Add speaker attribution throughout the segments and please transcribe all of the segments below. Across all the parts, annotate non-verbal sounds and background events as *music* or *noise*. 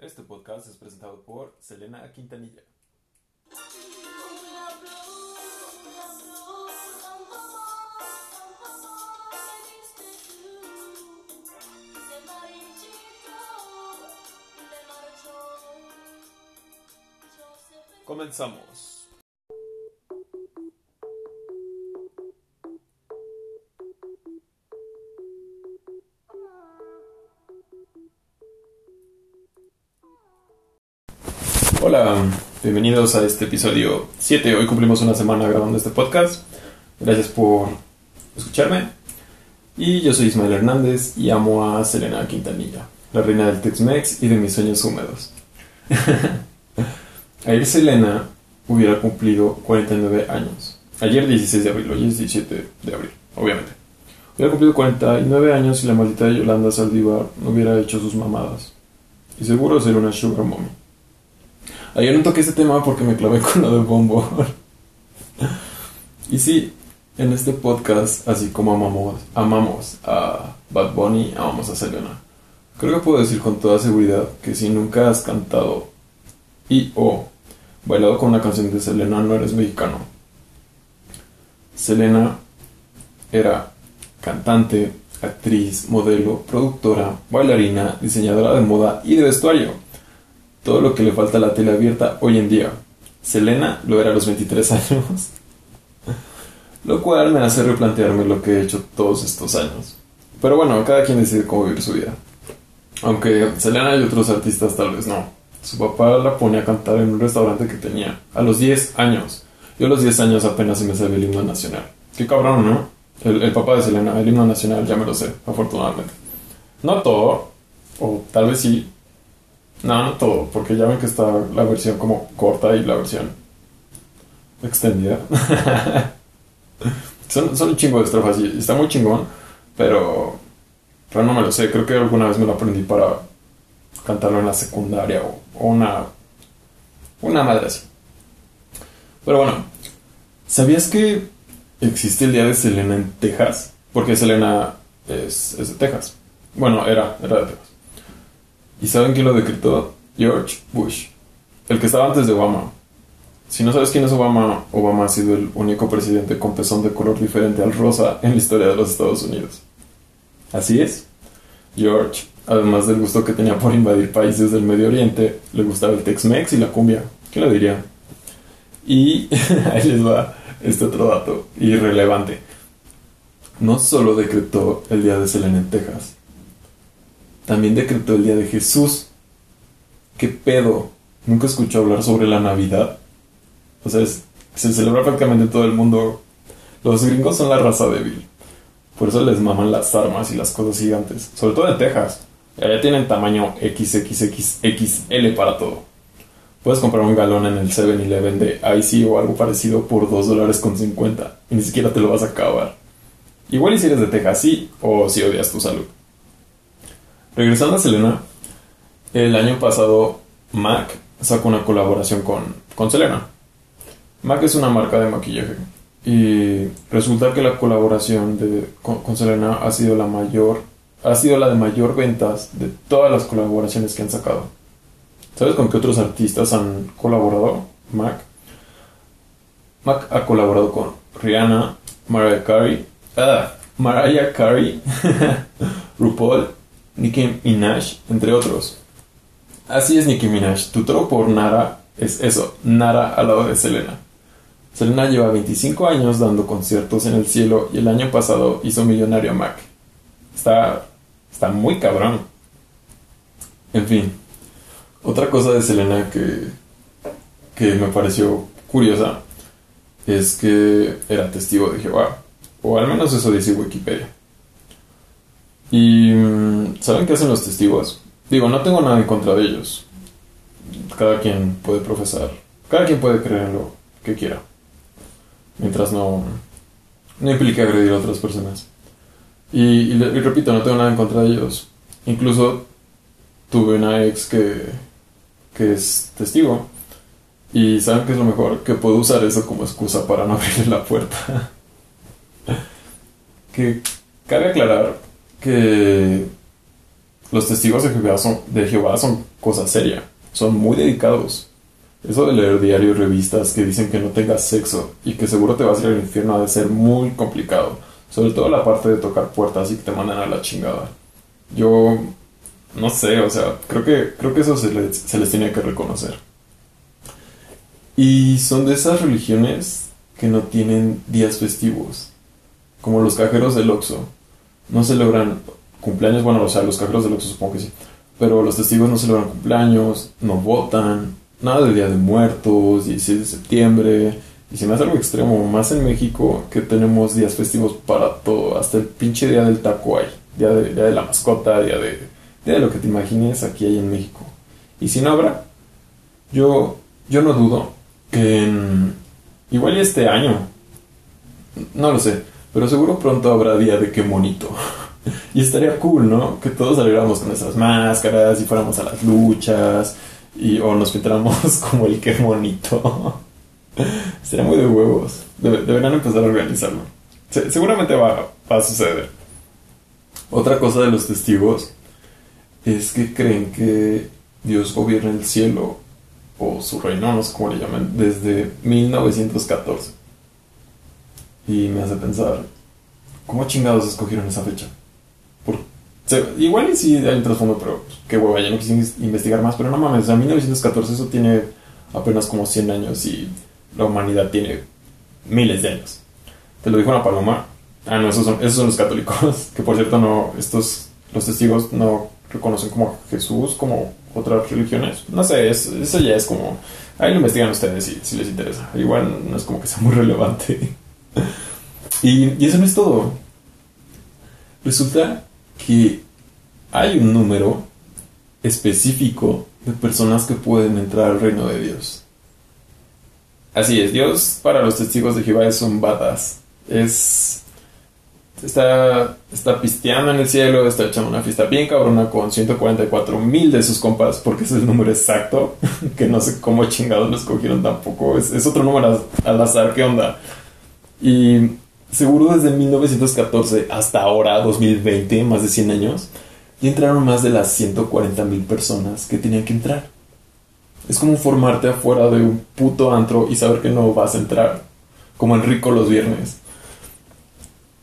Speaker 1: Este podcast es presentado por Selena Quintanilla. Comenzamos. Hola, bienvenidos a este episodio 7. Hoy cumplimos una semana grabando este podcast. Gracias por escucharme. Y yo soy Ismael Hernández y amo a Selena Quintanilla, la reina del Tex-Mex y de mis sueños húmedos. *laughs* Ayer Selena hubiera cumplido 49 años. Ayer 16 de abril, hoy es 17 de abril, obviamente. Hubiera cumplido 49 años y la maldita Yolanda Saldívar no hubiera hecho sus mamadas. Y seguro sería una sugar mommy. Ayer no toqué este tema porque me clavé *laughs* con lo del bombo. y sí, en este podcast, así como amamos, amamos a Bad Bunny, amamos a Selena. Creo que puedo decir con toda seguridad que si nunca has cantado y o bailado con una canción de Selena, no eres mexicano. Selena era cantante, actriz, modelo, productora, bailarina, diseñadora de moda y de vestuario. Todo lo que le falta a la tele abierta hoy en día. Selena lo era a los 23 años. Lo cual me hace replantearme lo que he hecho todos estos años. Pero bueno, cada quien decide cómo vivir su vida. Aunque Selena y otros artistas tal vez no. Su papá la pone a cantar en un restaurante que tenía a los 10 años. Yo a los 10 años apenas se me sabe el himno nacional. Qué cabrón, ¿no? El, el papá de Selena, el himno nacional, ya me lo sé, afortunadamente. No todo, o tal vez sí. No, no todo, porque ya ven que está la versión como corta y la versión extendida. *laughs* son, son un chingo de estrofas y está muy chingón, pero, pero no me lo sé. Creo que alguna vez me lo aprendí para cantarlo en la secundaria o, o una, una madre así. Pero bueno, ¿sabías que existe el día de Selena en Texas? Porque Selena es, es de Texas. Bueno, era, era de Texas. ¿Y saben quién lo decretó? George Bush, el que estaba antes de Obama. Si no sabes quién es Obama, Obama ha sido el único presidente con pezón de color diferente al rosa en la historia de los Estados Unidos. Así es. George, además del gusto que tenía por invadir países del Medio Oriente, le gustaba el Tex-Mex y la cumbia. ¿Qué le diría? Y *laughs* ahí les va este otro dato irrelevante. No solo decretó el día de Selena en Texas, también decretó el día de Jesús. ¿Qué pedo? ¿Nunca escuchó hablar sobre la Navidad? O sea, es- se celebra prácticamente en todo el mundo. Los gringos son la raza débil. Por eso les maman las armas y las cosas gigantes. Sobre todo en Texas. Allá tienen tamaño XXXXL para todo. Puedes comprar un galón en el 7-Eleven de Icy o algo parecido por 2 dólares con 50 y ni siquiera te lo vas a acabar. Igual y si eres de Texas, sí, o si odias tu salud. Regresando a Selena, el año pasado MAC sacó una colaboración con, con Selena. MAC es una marca de maquillaje y resulta que la colaboración de, con, Selena ha sido la mayor, ha sido la de mayor ventas de todas las colaboraciones que han sacado. ¿Sabes con qué otros artistas han colaborado? Mac. Mac ha colaborado con Rihanna, Mariah Carey, ah, Mariah Carey, *laughs* RuPaul, Nicki Minaj, entre otros. Así es Nicki Minaj, tu tropo por Nara es eso, Nara al lado de Selena. Selena lleva 25 años dando conciertos en el cielo y el año pasado hizo millonario a Mac. Está, está muy cabrón. En fin, otra cosa de Selena que, que me pareció curiosa es que era testigo de Jehová, o al menos eso dice Wikipedia. ¿Y mm, saben qué hacen los testigos? Digo, no tengo nada en contra de ellos. Cada quien puede profesar, cada quien puede creer en lo que quiera, mientras no, no implique agredir a otras personas. Y, y y repito, no tengo nada en contra de ellos. Incluso tuve una ex que, que es testigo. Y saben que es lo mejor, que puedo usar eso como excusa para no abrirle la puerta. *laughs* que cabe aclarar que los testigos de Jehová son, de Jehová son cosa seria, son muy dedicados. Eso de leer diarios y revistas que dicen que no tengas sexo y que seguro te vas a ir al infierno ha de ser muy complicado. Sobre todo la parte de tocar puertas y que te mandan a la chingada. Yo no sé, o sea, creo que, creo que eso se les, se les tiene que reconocer. Y son de esas religiones que no tienen días festivos, como los cajeros del Oxxo. No celebran cumpleaños, bueno, o sea, los cajeros del Oxxo supongo que sí, pero los testigos no celebran cumpleaños, no votan, nada del Día de Muertos, 16 de septiembre, y se me hace algo extremo, más en México que tenemos días festivos para todo, hasta el pinche día del taco hay, día de, día de la mascota, día de, día de lo que te imagines aquí hay en México. Y si no habrá, yo, yo no dudo que en, igual este año, no lo sé, pero seguro pronto habrá día de qué bonito. *laughs* y estaría cool, ¿no? Que todos saliéramos con nuestras máscaras y fuéramos a las luchas y, o nos pintáramos *laughs* como el qué bonito. *laughs* Sería muy de huevos. deberían empezar a organizarlo. seguramente va, a suceder. Otra cosa de los testigos es que creen que Dios gobierna el cielo o su reino, no sé cómo le llaman, desde 1914. Y me hace pensar, ¿cómo chingados escogieron esa fecha? Por, igual y sí hay un trasfondo, pero pues, qué hueva, ya no quise investigar más, pero no mames, en 1914 eso tiene apenas como 100 años y la humanidad tiene miles de años. Te lo dijo una paloma. Ah, no, esos son, esos son los católicos. *laughs* Que por cierto, no, estos, los testigos no reconocen como a Jesús, como otras religiones. No sé, eso ya es como. Ahí lo investigan ustedes si, si les interesa. Igual no es como que sea muy relevante. *laughs* y, y eso no es todo. Resulta que hay un número específico de personas que pueden entrar al reino de Dios. Así es, Dios para los testigos de Jehová es un badass. Es. Está, está pisteando en el cielo, está echando una fiesta bien cabrona con 144 mil de sus compas, porque es el número exacto, *laughs* que no sé cómo chingados lo escogieron tampoco. Es, es otro número al azar, ¿qué onda? Y seguro desde 1914 hasta ahora, 2020, más de 100 años, ya entraron más de las 140 mil personas que tenían que entrar. Es como formarte afuera de un puto antro y saber que no vas a entrar. Como Enrico los viernes.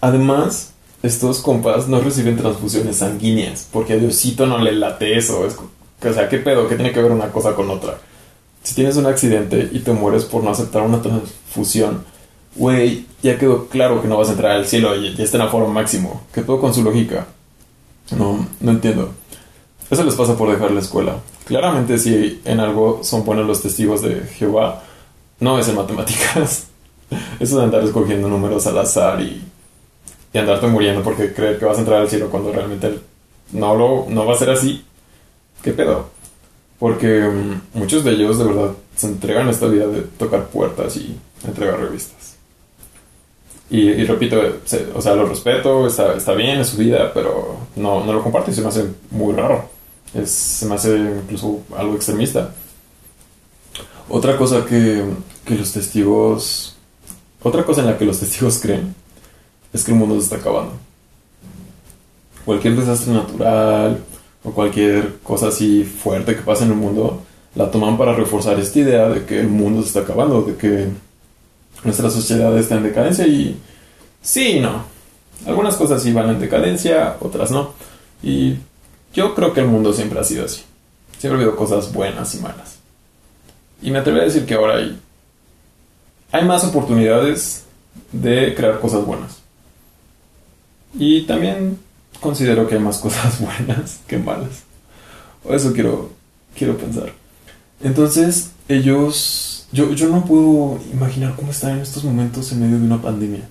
Speaker 1: Además, estos compas no reciben transfusiones sanguíneas. Porque a Diosito no le late eso. o sea, ¿qué pedo? ¿Qué tiene que ver una cosa con otra? Si tienes un accidente y te mueres por no aceptar una transfusión, güey, ya quedó claro que no vas a entrar al cielo y ya está en aforo máximo. ¿Qué pedo con su lógica? No, no entiendo. Eso les pasa por dejar la escuela. Claramente si en algo son buenos los testigos de Jehová, no es en matemáticas. *laughs* Eso de andar escogiendo números al azar y, y andarte muriendo porque creer que vas a entrar al cielo cuando realmente no, lo, no va a ser así. ¿Qué pedo? Porque mm, muchos de ellos de verdad se entregan a esta vida de tocar puertas y entregar revistas. Y, repito, o sea, lo respeto, está, está bien, es su vida, pero no, no lo comparto y se me hace muy raro. Es, se me hace incluso algo extremista. Otra cosa que, que los testigos... Otra cosa en la que los testigos *laughs* creen es que el mundo se está acabando. Cualquier desastre natural o cualquier cosa así fuerte que pase en el mundo, la toman para reforzar esta idea de que el mundo se está acabando, de que nuestra sociedad está en decadencia y sí y no. Algunas cosas sí van en decadencia, otras no. Y yo creo que el mundo siempre ha sido así. Siempre ha habido cosas buenas y malas. Y me atrevo a decir que ahora hay, hay más oportunidades de crear cosas buenas. Y también considero que hay más cosas *laughs* buenas que malas. O eso quiero, quiero pensar. Entonces, ellos... Yo, yo no puedo imaginar cómo están en estos momentos en medio de una pandemia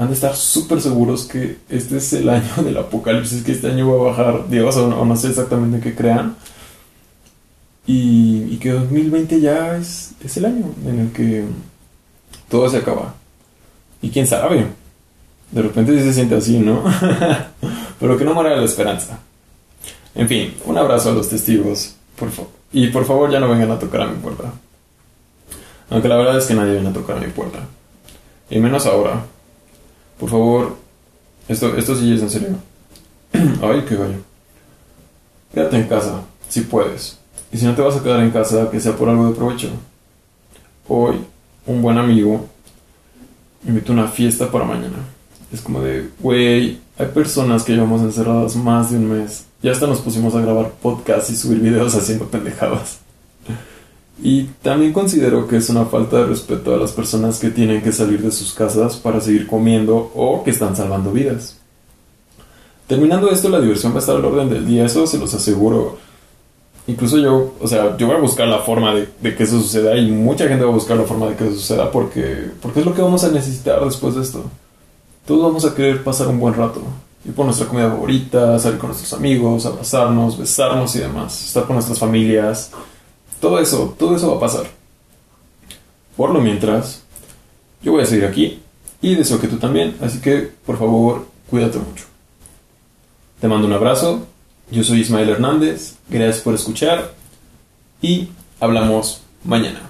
Speaker 1: han de estar súper seguros que este es el año del apocalipsis, que este año va a bajar Dios o no, sé exactamente qué crean. Y, que 2020 ya es, es el año en el que todo se acaba. Y quién sabe, de repente sí se siente así, ¿no? *laughs* Pero que no muera la esperanza. En fin, un abrazo a los testigos, por. Y por favor ya no vengan a tocar a mi puerta. Aunque la verdad es que nadie viene a tocar mi puerta. Y menos ahora, por favor, esto, esto sí es en serio. *clears throat* Ay, qué gallo. quédate en casa, si puedes. Y si no te vas a quedar en casa, que sea por algo de provecho. Hoy, un buen amigo invitó a una fiesta para mañana. Es como de, güey, hay personas que llevamos encerradas más de un mes. Ya hasta nos pusimos a grabar podcasts y subir videos haciendo pendejadas. Y también considero que es una falta de respeto a las personas que tienen que salir de sus casas para seguir comiendo o que están salvando vidas. Terminando esto, la diversión va a estar al orden del día, eso se los aseguro. Incluso yo, o sea, yo voy a buscar la forma de, que eso suceda y mucha gente va a buscar la forma de que eso suceda porque, porque es lo que vamos a necesitar después de esto. Todos vamos a querer pasar un buen rato, ir por nuestra comida favorita, salir con nuestros amigos, abrazarnos, besarnos y demás, estar con nuestras familias todo eso, todo eso va a pasar. Por lo mientras, yo voy a seguir aquí y deseo que tú también, así que por favor, cuídate mucho. Te mando un abrazo, yo soy Ismael Hernández, gracias por escuchar y hablamos mañana.